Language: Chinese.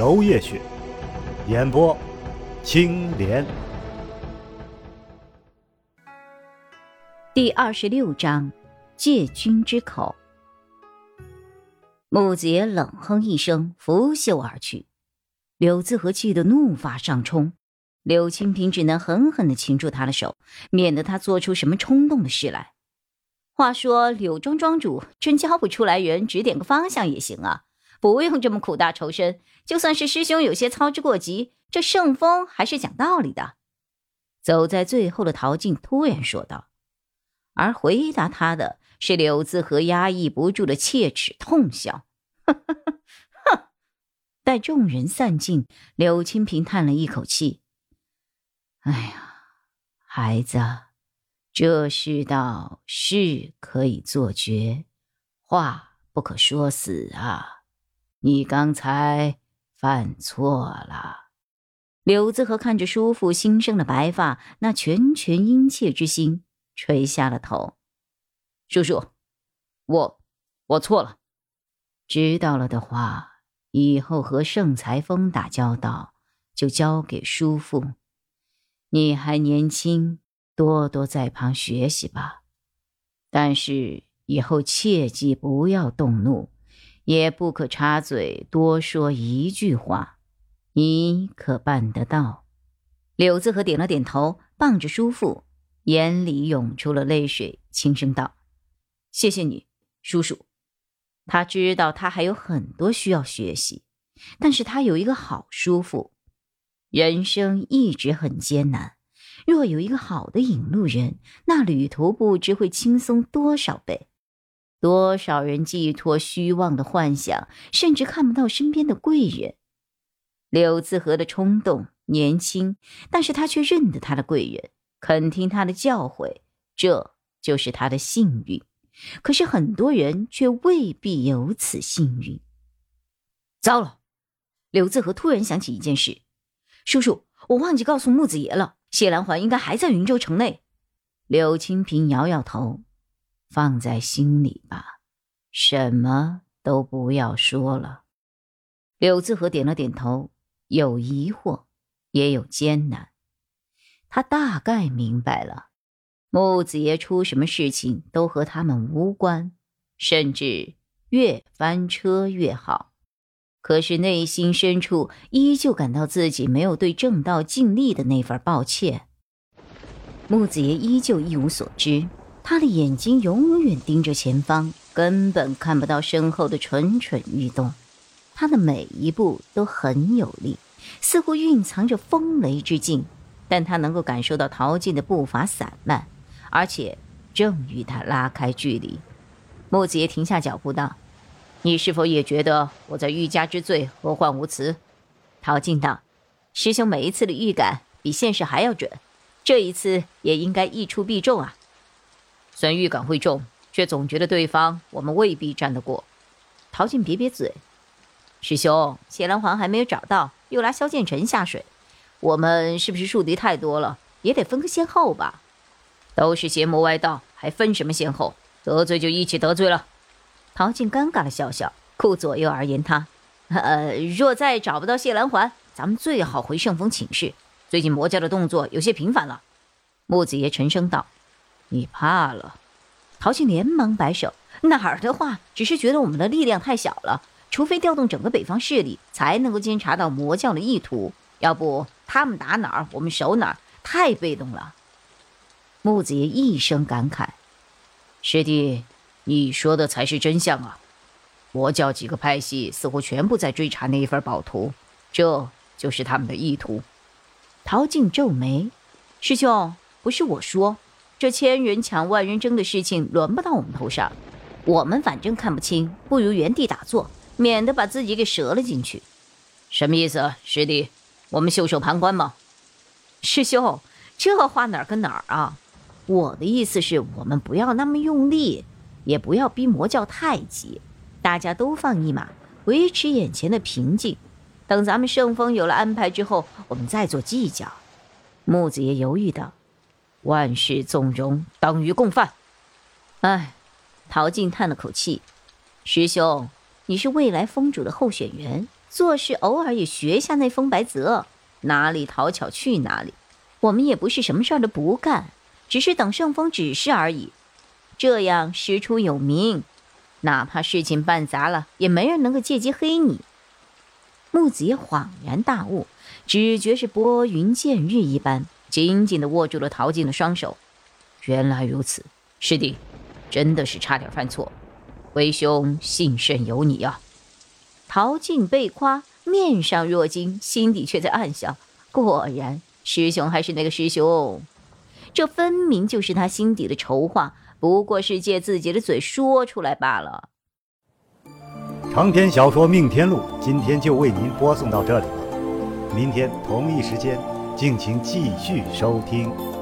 娄烨雪，演播青莲。第二十六章，借君之口。木子冷哼一声，拂袖而去。柳自和气得怒发上冲。柳青平只能狠狠的擒住他的手，免得他做出什么冲动的事来。话说柳庄庄主真教不出来人，指点个方向也行啊，不用这么苦大仇深。就算是师兄有些操之过急，这圣风还是讲道理的。走在最后的陶静突然说道，而回答他的是柳自和压抑不住的切齿痛笑，哼。待众人散尽，柳青平叹了一口气。哎呀，孩子，这世道是可以做绝，话不可说死啊！你刚才犯错了。柳子和看着叔父新生的白发，那拳拳殷切之心，垂下了头。叔叔，我我错了。知道了的话，以后和盛裁峰打交道，就交给叔父。你还年轻，多多在旁学习吧。但是以后切记不要动怒，也不可插嘴多说一句话。你可办得到？柳子和点了点头，傍着叔父，眼里涌出了泪水，轻声道：“谢谢你，叔叔。”他知道他还有很多需要学习，但是他有一个好叔父。人生一直很艰难，若有一个好的引路人，那旅途不知会轻松多少倍。多少人寄托虚妄的幻想，甚至看不到身边的贵人。柳自和的冲动年轻，但是他却认得他的贵人，肯听他的教诲，这就是他的幸运。可是很多人却未必有此幸运。糟了！柳自和突然想起一件事。叔叔，我忘记告诉木子爷了。谢兰环应该还在云州城内。柳清平摇摇头，放在心里吧，什么都不要说了。柳自和点了点头，有疑惑，也有艰难。他大概明白了，木子爷出什么事情都和他们无关，甚至越翻车越好。可是内心深处依旧感到自己没有对正道尽力的那份抱歉。木子爷依旧一无所知，他的眼睛永远盯着前方，根本看不到身后的蠢蠢欲动。他的每一步都很有力，似乎蕴藏着风雷之劲，但他能够感受到陶静的步伐散漫，而且正与他拉开距离。木子爷停下脚步道。你是否也觉得我在欲加之罪，何患无辞？陶静道：“师兄每一次的预感比现实还要准，这一次也应该一出必中啊。虽然预感会中，却总觉得对方我们未必战得过。”陶静瘪瘪嘴：“师兄，谢兰环还没有找到，又拉萧剑尘下水，我们是不是树敌太多了？也得分个先后吧？都是邪魔歪道，还分什么先后？得罪就一起得罪了。”陶静尴尬的笑笑，顾左右而言他：“呃，若再找不到谢兰环，咱们最好回圣峰请示。最近魔教的动作有些频繁了。”木子爷沉声道：“你怕了？”陶静连忙摆手：“哪儿的话，只是觉得我们的力量太小了，除非调动整个北方势力，才能够监察到魔教的意图。要不他们打哪儿，我们守哪儿，太被动了。”木子爷一声感慨：“师弟。”你说的才是真相啊！魔教几个派系似乎全部在追查那一份宝图，这就是他们的意图。陶静皱眉：“师兄，不是我说，这千人抢万人争的事情轮不到我们头上。我们反正看不清，不如原地打坐，免得把自己给折了进去。”什么意思，师弟？我们袖手旁观吗？师兄，这话哪儿跟哪儿啊？我的意思是我们不要那么用力，也不要逼魔教太急，大家都放一马，维持眼前的平静。等咱们圣风有了安排之后，我们再做计较。木子爷犹豫道：“万事纵容，等于共犯。”哎，陶静叹了口气：“师兄，你是未来峰主的候选人，做事偶尔也学下那风白泽，哪里讨巧去哪里。我们也不是什么事儿都不干，只是等圣风指示而已。这样师出有名，哪怕事情办砸了，也没人能够借机黑你。”木子也恍然大悟，只觉是拨云见日一般，紧紧地握住了陶静的双手。原来如此，师弟。真的是差点犯错，为兄幸甚有你啊！陶静被夸，面上若惊，心底却在暗笑。果然，师兄还是那个师兄，这分明就是他心底的筹划，不过是借自己的嘴说出来罢了。长篇小说《命天录》今天就为您播送到这里了，明天同一时间，敬请继续收听。